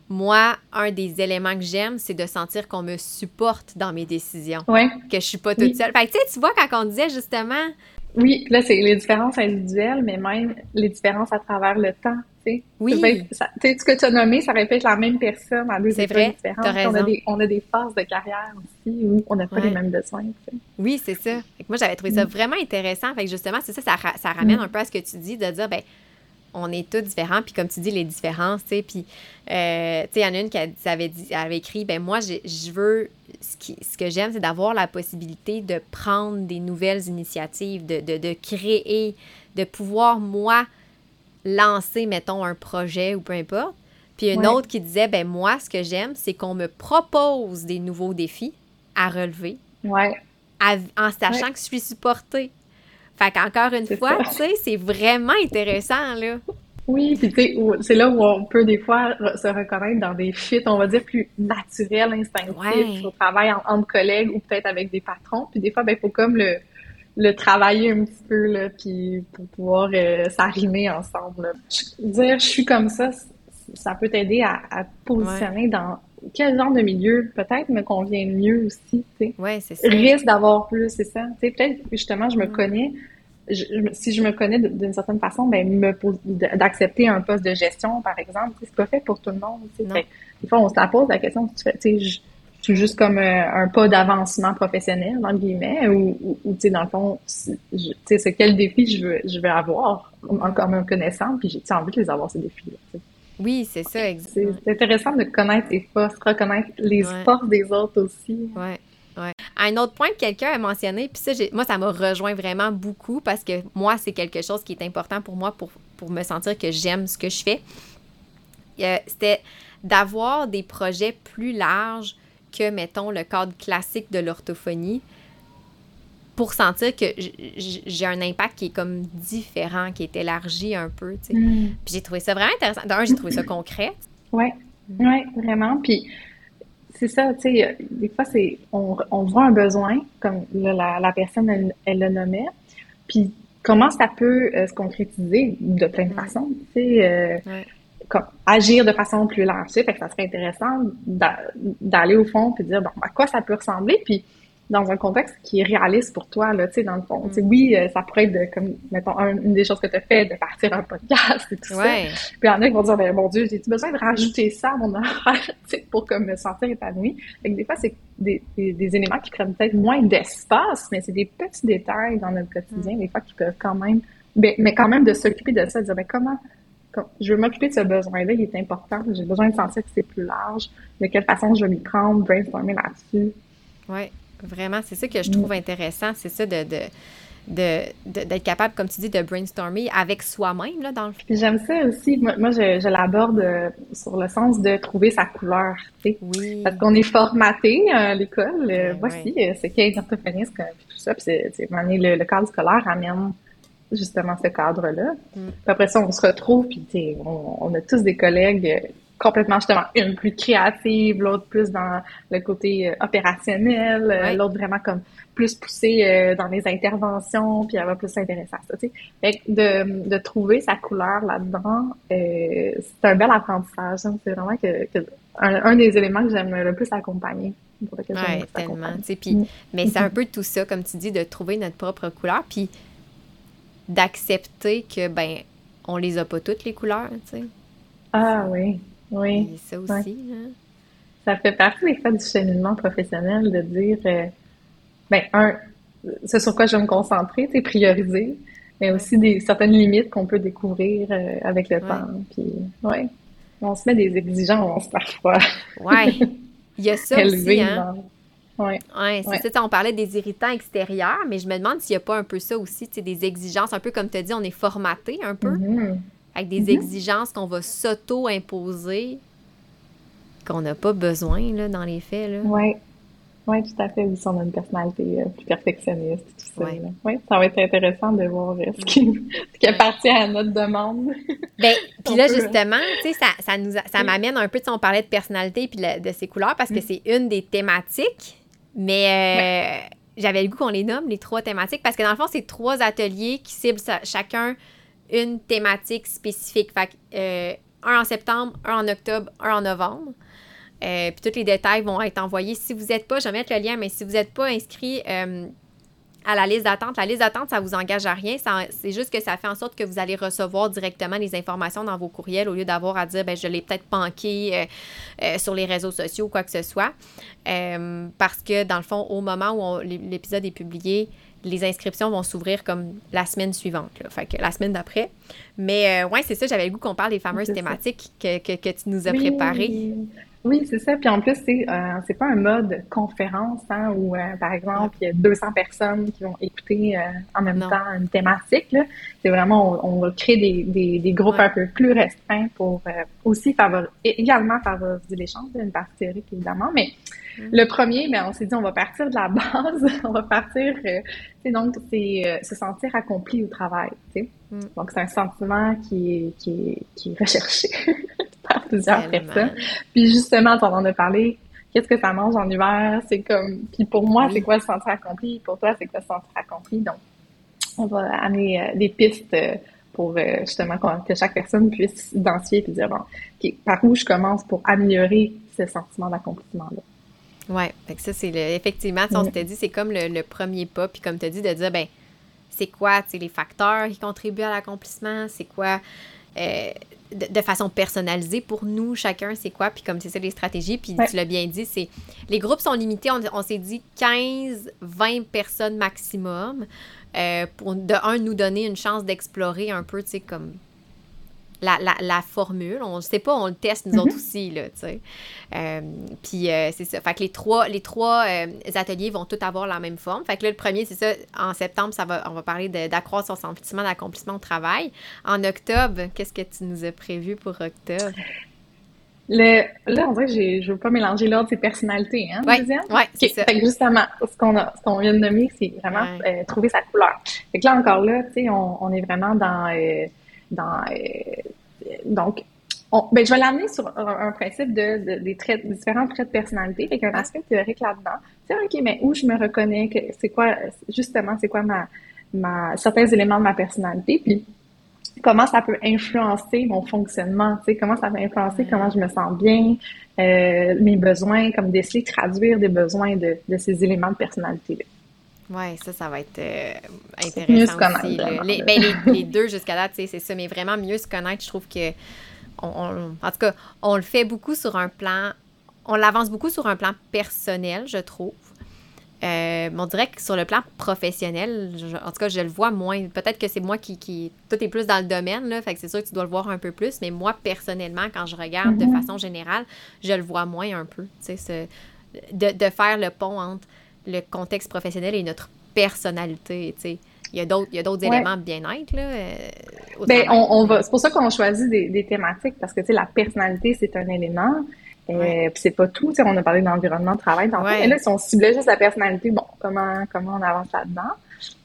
moi, un des éléments que j'aime, c'est de sentir qu'on me supporte dans mes décisions. Ouais. Que je suis pas toute seule. Fait que, tu vois, quand on disait justement. Oui, là, c'est les différences individuelles, mais même les différences à travers le temps. Oui. Ça, ce que tu as nommé, ça répète la même personne à deux épreuves différentes. On a, des, on a des phases de carrière aussi où on n'a pas les mêmes besoins. Oui, c'est ça. moi, j'avais trouvé ça mm. vraiment intéressant. Fait que justement, c'est ça, ça, ramène mm. un peu à ce que tu dis, de dire, ben on est tous différents, puis comme tu dis, les différences, tu sais, puis, euh, tu sais, il y en a une qui avait, dit, avait écrit, ben moi, je veux, ce, qui, ce que j'aime, c'est d'avoir la possibilité de prendre des nouvelles initiatives, de, de, de créer, de pouvoir, moi, lancer, mettons, un projet ou peu importe. Puis une autre qui disait, ben moi, ce que j'aime, c'est qu'on me propose des nouveaux défis à relever. Ouais. en sachant que je suis supportée. Fait qu'encore une fois, tu sais, c'est vraiment intéressant, là. Oui, puis tu sais, c'est là où on peut des fois se reconnaître dans des fits, on va dire, plus naturels, instinctifs, au travail entre collègues ou peut-être avec des patrons. Puis des fois, ben, il faut comme le, le travailler un petit peu là, puis pour pouvoir euh, s'arrimer ensemble. dire je suis comme ça, ça peut t'aider à, à, positionner dans quel genre de milieu peut-être me convient mieux aussi. Tu sais. Ouais, c'est ça. Risque d'avoir plus, c'est ça. Tu sais, peut-être justement je me mm. connais. si je me connais d'une certaine façon, ben me d'accepter un poste de gestion, par exemple, c'est pas fait pour tout le monde. des fois, on se la pose la question, tu fais, tu sais, c'est juste comme euh, un, pas d'avancement professionnel, dans le guillemets, ou, ou, tu sais, dans le fond, tu sais, c'est quel défi je veux, je veux avoir en, me connaissant, puis j'ai envie de les avoir, ces défis-là. Oui, c'est ça, exactement. C'est intéressant de connaître tes forces, reconnaître les forces des autres aussi. Oui. Ouais. Un autre point que quelqu'un a mentionné, puis ça, moi, ça m'a rejoint vraiment beaucoup parce que moi, c'est quelque chose qui est important pour moi pour, pour me sentir que j'aime ce que je fais. Euh, C'était d'avoir des projets plus larges que, mettons, le cadre classique de l'orthophonie pour sentir que j'ai un impact qui est comme différent, qui est élargi un peu, tu sais. Mm. Puis j'ai trouvé ça vraiment intéressant. D'un, j'ai trouvé ça concret. Oui, ouais, vraiment. Puis c'est ça, tu sais, des fois, c'est on, on, voit un besoin, comme la, la, personne, elle, elle, le nommait, puis comment ça peut euh, se concrétiser de plein de façons, tu sais, euh, comme, agir de façon plus large, fait que ça serait intéressant d'aller au fond puis dire, bon, à quoi ça peut ressembler, puis dans un contexte qui est réaliste pour toi, là, tu sais, dans le fond. Mm. Oui, euh, ça pourrait être, de, comme, mettons, une des choses que tu as fait, de partir un podcast et tout ça. Puis il y en a qui vont dire, ben, mon Dieu, j'ai besoin de rajouter ça à mon affaire, (laughs) pour comme, me sentir épanouie? Fait que des fois, c'est des, des, éléments qui prennent peut-être moins d'espace, mais c'est des petits détails dans notre quotidien, mm. des fois, qui peuvent quand même, ben, mais quand même de s'occuper de ça, de dire, ben, comment, je veux m'occuper de ce besoin-là, il est important, j'ai besoin de sentir que c'est plus large, de quelle façon je vais m'y prendre, brainstormer là-dessus. Oui. Vraiment, c'est ça que je trouve intéressant, c'est ça de, d'être capable, comme tu dis, de brainstormer avec soi-même, là, dans le J'aime ça aussi. Moi, je, l'aborde euh, sur le sens de trouver sa couleur, tu sais. Oui. Parce qu'on est formaté à l'école. Euh, ben voici, euh, c'est qu'est orthophoniste, puis tout ça. Puis c'est, le, le cadre scolaire amène justement ce cadre-là. Mm. Puis après ça, on se retrouve, puis on, on a tous des collègues complètement justement une plus créative, l'autre plus dans le côté euh, opérationnel, euh, l'autre vraiment comme plus poussé euh, dans les interventions, puis elle va plus s'intéresser à ça. Tu sais. de, de trouver sa couleur là-dedans, c'est un bel apprentissage. Hein. C'est vraiment que, un, des éléments que j'aime le plus accompagner. Oui, tellement. Puis, mm. Mais c'est un peu tout ça, comme tu dis, de trouver notre propre couleur, puis d'accepter que, ben, on les a pas toutes les couleurs, tu sais. Ah oui. Oui. ça aussi. Hein? Ça fait partie des fois du cheminement professionnel de dire, euh, ben, un, c'est sur quoi je vais me concentrer, c'est prioriser, mais aussi des certaines limites qu'on peut découvrir euh, avec le temps. Puis, ouais, on se met des exigences parfois. Ouais, (laughs) il y a ça aussi, hein? Oui, ouais, c'est ça. On parlait des irritants extérieurs, mais je me demande s'il n'y a pas un peu ça aussi, des exigences, un peu comme tu as dit, on est formaté un peu. Mm-hmm avec des mhm. exigences qu'on va s'auto-imposer qu'on n'a pas besoin là, dans les faits. Oui. Oui, tout à fait. Oui, on a une personnalité euh, plus perfectionniste, tout ça. Oui, ça va être intéressant de voir euh, ce, qui, ce qui appartient à notre demande. Ben, (laughs) puis là, justement, tu sais, ça, ça, nous ça m'amène un peu, on parlait de personnalité puis de ses couleurs parce que mm. c'est une des thématiques, mais euh, j'avais le goût qu'on les nomme, les trois thématiques, parce que dans le fond, c'est trois ateliers qui ciblent chacun une thématique spécifique. Euh, un en septembre, un en octobre, un en novembre. Euh, puis tous les détails vont être envoyés. Si vous n'êtes pas, je vais mettre le lien, mais si vous n'êtes pas inscrit euh, à la liste d'attente, la liste d'attente, ça ne vous engage à rien. C'est juste que ça fait en sorte que vous allez recevoir directement les informations dans vos courriels au lieu d'avoir à dire, ben, je l'ai peut-être manqué sur les réseaux sociaux ou quoi que ce soit. parce que, dans le fond, au moment où l'épisode est publié, les inscriptions vont s'ouvrir comme la semaine suivante, là, fait que la semaine d'après. Mais euh, ouais, c'est ça, j'avais le goût qu'on parle des fameuses thématiques que, que, que, tu nous as préparées. Oui, c'est ça. Puis en plus, c'est euh, c'est pas un mode conférence hein, où, euh, par exemple, il y a 200 personnes qui vont écouter euh, en même temps une thématique. C'est vraiment, on, va créer des, des, des groupes un peu plus restreints pour aussi favoriser, également favoriser l'échange, une partie théorique évidemment. Mais mm. le premier, ben, on s'est dit, on va partir de la (laughs) base. on va partir, c'est donc, c'est se sentir accompli au travail. Mm. Donc, c'est un sentiment qui est, qui est, qui est recherché. (laughs) plusieurs personnes. Puis justement, tu en as parlé, qu'est-ce que ça mange en hiver? C'est comme, puis pour moi, c'est quoi le sentir accompli? Pour toi, c'est quoi le sentir accompli? Donc, on va amener euh, des pistes euh, pour euh, justement que chaque personne puisse s'identifier et dire, bon, par où je commence pour améliorer ce sentiment d'accomplissement-là? Oui, ça, c'est effectivement, on s'était dit, c'est comme le, premier pas, puis comme tu as dit, de dire, ben c'est quoi, les facteurs qui contribuent à l'accomplissement, c'est quoi de, façon personnalisée pour nous, chacun, c'est quoi, puis comme c'est ça les stratégies, puis tu l'as bien dit, c'est les groupes sont limités, on, s'est dit 15, 20 personnes maximum, euh, pour de un, nous donner une chance d'explorer un peu, tu sais, comme la, la, la, formule. On ne sait pas, on le teste nous autres aussi, là, tu sais. Euh, puis c'est ça. Fait que les trois, les trois ateliers vont tous avoir la même forme. Fait que là, le premier, c'est ça, en septembre, ça va, on va parler d'accroître son sentiment d'accomplissement au travail. En octobre, qu'est-ce que tu nous as prévu pour octobre? Le, là, on dirait que je ne veux pas mélanger l'ordre des personnalités, hein, ouais, deuxième? Oui, c'est ça. Fait que justement, ce qu'on vient de nommer, c'est vraiment euh, trouver sa couleur. Fait que là, encore là, tu sais, on, on, est vraiment dans... Euh, euh, donc, on, ben, je vais l'amener sur un, principe de, des différents traits de personnalité, avec un aspect théorique là-dedans. C'est OK, mais où je me reconnais, c'est quoi, justement, c'est quoi ma, certains éléments de ma personnalité, puis comment ça peut influencer mon fonctionnement, tu sais, comment ça peut influencer comment je me sens bien, euh, mes besoins, comme d'essayer de traduire des besoins de, de ces éléments de personnalité-là. Oui, ça, ça va être euh, intéressant mieux se connaître, aussi. les, ben, les, les, deux jusqu'à là, c'est ça, mais vraiment mieux se connaître, je trouve que, on, en tout cas, on le fait beaucoup sur un plan, on l'avance beaucoup sur un plan personnel, je trouve. Euh, on dirait que sur le plan professionnel, en tout cas, je le vois moins. Peut-être que c'est moi qui, qui. Tout est plus dans le domaine, là. Fait que c'est sûr que tu dois le voir un peu plus. Mais moi, personnellement, quand je regarde de mhm. façon générale, je le vois moins un peu. Tu sais, de, de, faire le pont entre le contexte professionnel et notre personnalité. Tu sais. Il y a d'autres, il y a d'autres éléments de bien-être, là. Euh, ben, on, on, va, c'est pour ça qu'on choisit des, des thématiques, parce que, tu sais, la personnalité, c'est un élément. Euh, puis c'est pas tout, on a parlé d'environnement de travail. Dans Mais là, si on ciblait juste la personnalité, bon, comment comment on avance là-dedans?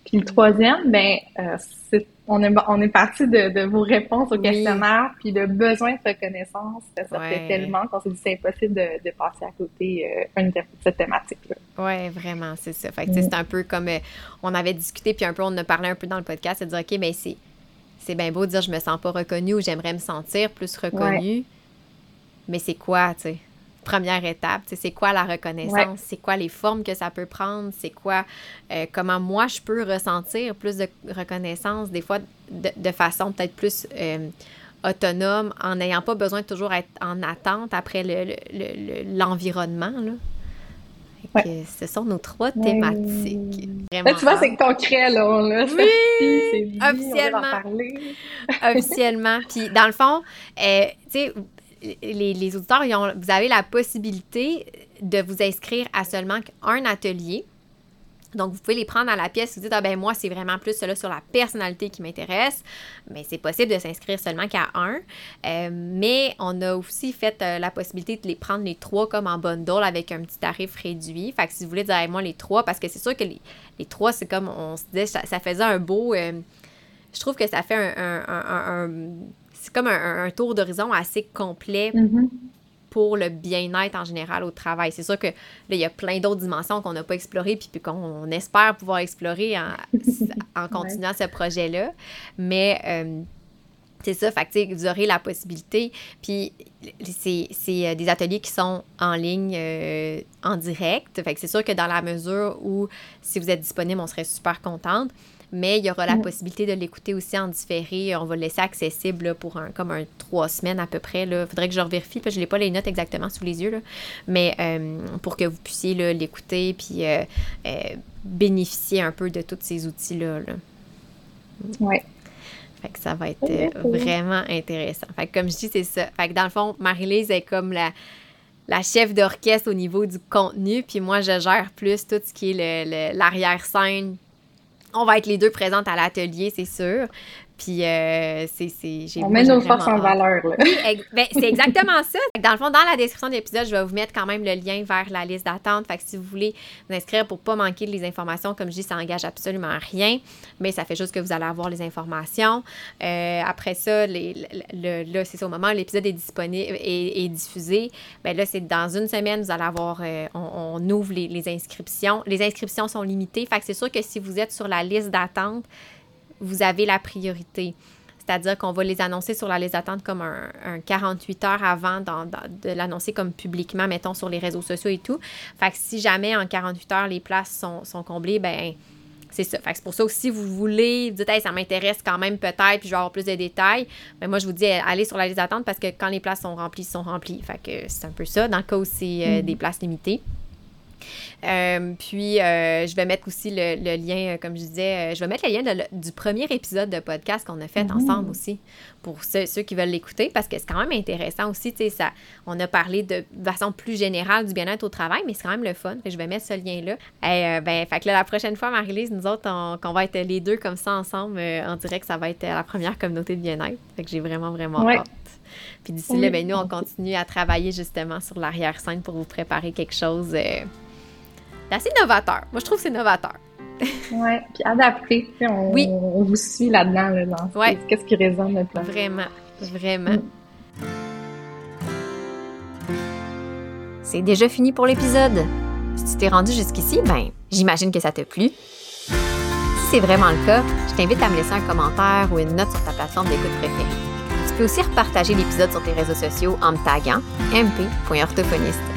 Puis le troisième, ben, euh, on est on est parti de, de vos réponses au questionnaire, puis de besoin de reconnaissance. Ça fait tellement qu'on s'est dit c'est impossible de, de, passer à côté euh, de cette thématique-là. Oui, vraiment, c'est ça. Fait que c'est un peu comme euh, on avait discuté, puis un peu on a parlé un peu dans le podcast, c'est de dire ok, mais c'est c'est bien beau de dire je me sens pas reconnue ou j'aimerais me sentir plus reconnue mais c'est quoi, tu sais? Première étape, c'est quoi la reconnaissance, c'est quoi les formes que ça peut prendre, c'est quoi, euh, comment moi je peux ressentir plus de reconnaissance, des fois de, façon peut-être plus euh, autonome, en n'ayant pas besoin de toujours être en attente après l'environnement. Le, le, Ce sont nos trois thématiques. Là, tu vois, c'est concret, là. là oui, officiellement. officiellement. Puis, dans le fond, euh, tu sais, les, auditeurs, vous avez la possibilité de vous inscrire à seulement un atelier. Donc, vous pouvez les prendre à la pièce. Vous dites, ah ben moi, c'est vraiment plus cela sur la personnalité qui m'intéresse. Mais c'est possible de s'inscrire seulement qu'à un. Euh, mais on a aussi fait euh, la possibilité de les prendre les trois comme en bundle avec un petit tarif réduit. Fait que si vous voulez dire, moi, les trois, parce que c'est sûr que les, trois, c'est comme on se disait, ça, faisait un beau. Euh, je trouve que ça fait un c'est comme un, tour d'horizon assez complet mm-hmm. pour le bien-être en général au travail. C'est sûr que là, il y a plein d'autres dimensions qu'on n'a pas explorées puis, qu'on espère pouvoir explorer en, (laughs) en continuant ce projet-là. Mais euh, c'est ça, fait que, vous aurez la possibilité. Puis c'est euh, des ateliers qui sont en ligne, euh, en direct. Fait que c'est sûr que dans la mesure où, si vous êtes disponible, on serait super contente mais il y aura la mm. possibilité de l'écouter aussi en différé. On va le laisser accessible pour un, comme un trois semaines à peu près. Il faudrait que je revérifie, parce que je n'ai pas les notes exactement sous les yeux. Là. Mais euh, pour que vous puissiez l'écouter puis euh, euh, bénéficier un peu de tous ces outils-là. Oui. Fait que ça va être vraiment intéressant. Fait que comme je dis, c'est ça. Fait que dans le fond, Marie-Lise est comme la, la chef d'orchestre au niveau du contenu, puis moi, je gère plus tout ce qui est l'arrière-scène, on va être les deux présentes à l'atelier, c'est sûr. Puis, euh, c'est. On met nos forces en valeur, là. Oui, ben, c'est exactement ça. Dans le fond, dans la description de l'épisode, je vais vous mettre quand même le lien vers la liste d'attente. Fait que si vous voulez vous inscrire pour pas manquer les informations, comme je dis, ça engage absolument rien, mais ça fait juste que vous allez avoir les informations. Euh, après ça, les, le, là, c'est au moment où l'épisode est disponible et, diffusé. Ben là, c'est dans une semaine, vous allez avoir. Euh, on, ouvre les, les inscriptions. Les inscriptions sont limitées. Fait que c'est sûr que si vous êtes sur la liste d'attente, vous avez la priorité. C'est-à-dire qu'on va les annoncer sur la liste d'attente comme un, 48 heures avant de l'annoncer comme publiquement, mettons, sur les réseaux sociaux et tout. Fait que si jamais en 48 heures, les places sont, comblées, ben c'est ça. Fait que c'est pour ça que si vous voulez, vous dites, hey, ça m'intéresse quand même peut-être, puis je vais avoir plus de détails, mais ben, moi, je vous dis, allez sur la liste d'attente parce que quand les places sont remplies, sont remplies. Fait que c'est un peu ça, dans le cas où c'est euh, mm. des places limitées. Euh, puis, euh, je vais mettre aussi le, lien, euh, comme je disais, je vais mettre le lien du premier épisode de podcast qu'on a fait mhm. ensemble aussi pour ceux, qui veulent l'écouter parce que c'est quand même intéressant aussi. Tu sais, ça, on a parlé de, façon plus générale du bien-être au travail, mais c'est quand même le fun. je vais mettre ce lien-là. Et, ben, fait que la prochaine fois, Marie-Lise, nous autres, on, qu'on va être les deux comme ça ensemble, on dirait que ça va être la première communauté de bien-être. Fait que j'ai vraiment, vraiment hâte. Puis d'ici là, ben, nous, on continue à travailler justement sur l'arrière-scène pour vous préparer quelque chose assez novateur. Moi, je trouve que c'est novateur. oui, puis adapté. On, oui. on vous suit là-dedans, là, dans ouais. qu'est-ce qui résonne le plus. Vraiment, vraiment. Mm. C'est déjà fini pour l'épisode. Si tu t'es rendu jusqu'ici, ben, j'imagine que ça t'a plu. Si c'est vraiment le cas, je t'invite à me laisser un commentaire ou une note sur ta plateforme d'écoute préférée. Tu peux aussi repartager l'épisode sur tes réseaux sociaux en me taguant mp.orthophoniste